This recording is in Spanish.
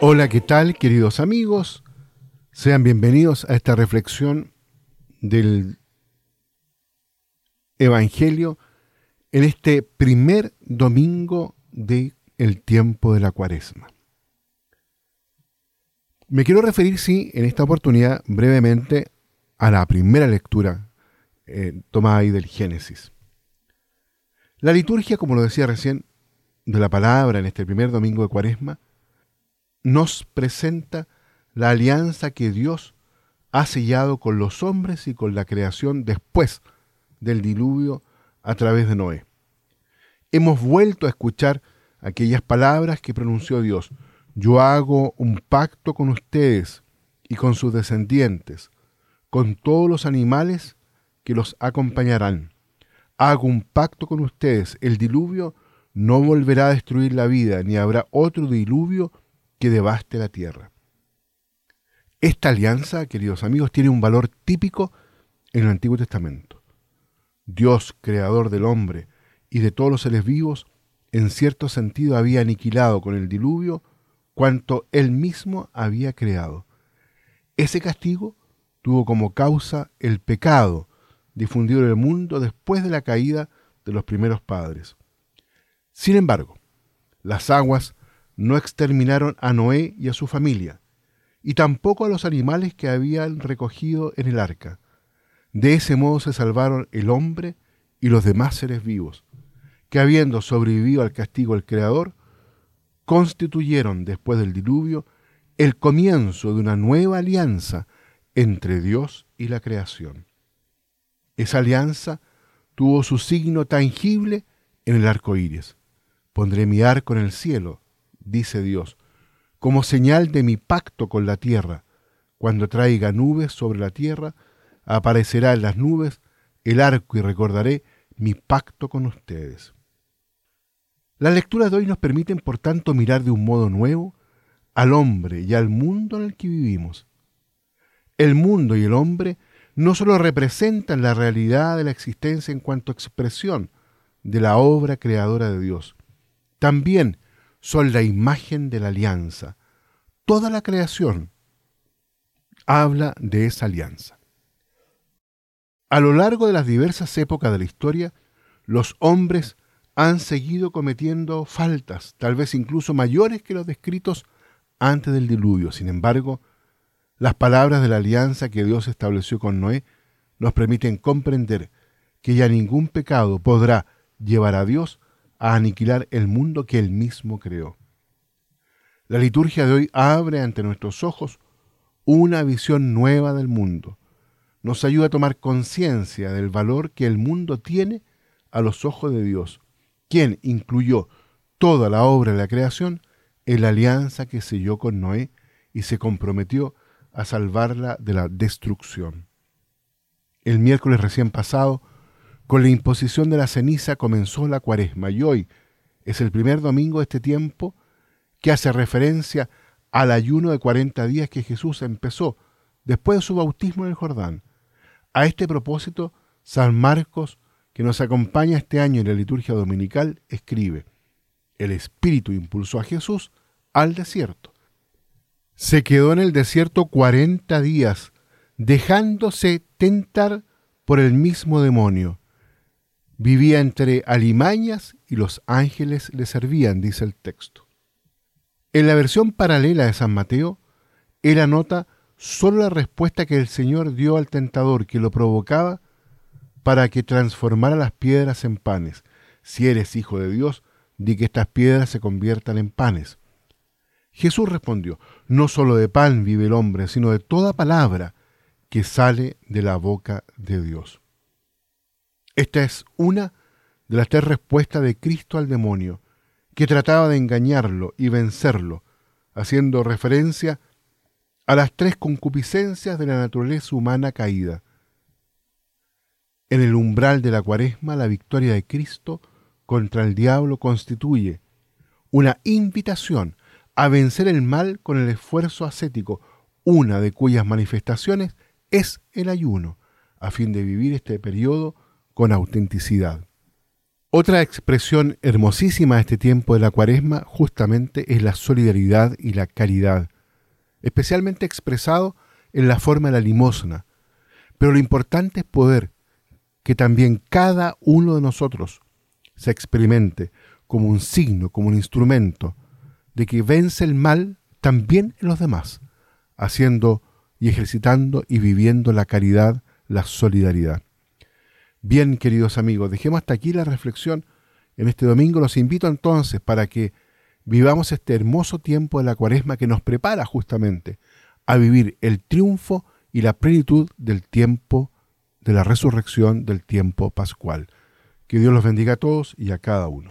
Hola, ¿qué tal queridos amigos? Sean bienvenidos a esta reflexión del Evangelio en este primer domingo del el tiempo de la cuaresma. Me quiero referir, sí, en esta oportunidad brevemente a la primera lectura eh, tomada ahí del Génesis. La liturgia, como lo decía recién, de la palabra en este primer domingo de cuaresma, nos presenta la alianza que Dios ha sellado con los hombres y con la creación después del diluvio a través de Noé. Hemos vuelto a escuchar aquellas palabras que pronunció Dios. Yo hago un pacto con ustedes y con sus descendientes, con todos los animales que los acompañarán. Hago un pacto con ustedes. El diluvio no volverá a destruir la vida, ni habrá otro diluvio que devaste la tierra. Esta alianza, queridos amigos, tiene un valor típico en el Antiguo Testamento. Dios, creador del hombre y de todos los seres vivos, en cierto sentido había aniquilado con el diluvio cuanto él mismo había creado. Ese castigo tuvo como causa el pecado difundido en el mundo después de la caída de los primeros padres. Sin embargo, las aguas no exterminaron a Noé y a su familia, y tampoco a los animales que habían recogido en el arca. De ese modo se salvaron el hombre y los demás seres vivos, que habiendo sobrevivido al castigo del Creador, constituyeron después del diluvio el comienzo de una nueva alianza entre Dios y la creación. Esa alianza tuvo su signo tangible en el arco iris. Pondré mi arco en el cielo, dice Dios, como señal de mi pacto con la tierra. Cuando traiga nubes sobre la tierra, aparecerá en las nubes el arco y recordaré mi pacto con ustedes. Las lecturas de hoy nos permiten, por tanto, mirar de un modo nuevo al hombre y al mundo en el que vivimos. El mundo y el hombre no solo representan la realidad de la existencia en cuanto a expresión de la obra creadora de Dios, también son la imagen de la alianza. Toda la creación habla de esa alianza. A lo largo de las diversas épocas de la historia, los hombres han seguido cometiendo faltas, tal vez incluso mayores que los descritos antes del diluvio. Sin embargo, las palabras de la alianza que Dios estableció con Noé nos permiten comprender que ya ningún pecado podrá llevar a Dios a aniquilar el mundo que él mismo creó. La liturgia de hoy abre ante nuestros ojos una visión nueva del mundo. Nos ayuda a tomar conciencia del valor que el mundo tiene a los ojos de Dios, quien incluyó toda la obra de la creación en la alianza que selló con Noé y se comprometió a salvarla de la destrucción. El miércoles recién pasado con la imposición de la ceniza comenzó la cuaresma y hoy es el primer domingo de este tiempo que hace referencia al ayuno de 40 días que Jesús empezó después de su bautismo en el Jordán. A este propósito, San Marcos, que nos acompaña este año en la liturgia dominical, escribe, el Espíritu impulsó a Jesús al desierto. Se quedó en el desierto 40 días, dejándose tentar por el mismo demonio Vivía entre alimañas y los ángeles le servían, dice el texto. En la versión paralela de San Mateo, él anota solo la respuesta que el Señor dio al tentador que lo provocaba para que transformara las piedras en panes. Si eres hijo de Dios, di que estas piedras se conviertan en panes. Jesús respondió, no solo de pan vive el hombre, sino de toda palabra que sale de la boca de Dios. Esta es una de las tres respuestas de Cristo al demonio, que trataba de engañarlo y vencerlo, haciendo referencia a las tres concupiscencias de la naturaleza humana caída. En el umbral de la cuaresma, la victoria de Cristo contra el diablo constituye una invitación a vencer el mal con el esfuerzo ascético, una de cuyas manifestaciones es el ayuno, a fin de vivir este periodo con autenticidad. Otra expresión hermosísima de este tiempo de la cuaresma justamente es la solidaridad y la caridad, especialmente expresado en la forma de la limosna. Pero lo importante es poder que también cada uno de nosotros se experimente como un signo, como un instrumento de que vence el mal también en los demás, haciendo y ejercitando y viviendo la caridad, la solidaridad. Bien, queridos amigos, dejemos hasta aquí la reflexión en este domingo. Los invito entonces para que vivamos este hermoso tiempo de la cuaresma que nos prepara justamente a vivir el triunfo y la plenitud del tiempo de la resurrección del tiempo pascual. Que Dios los bendiga a todos y a cada uno.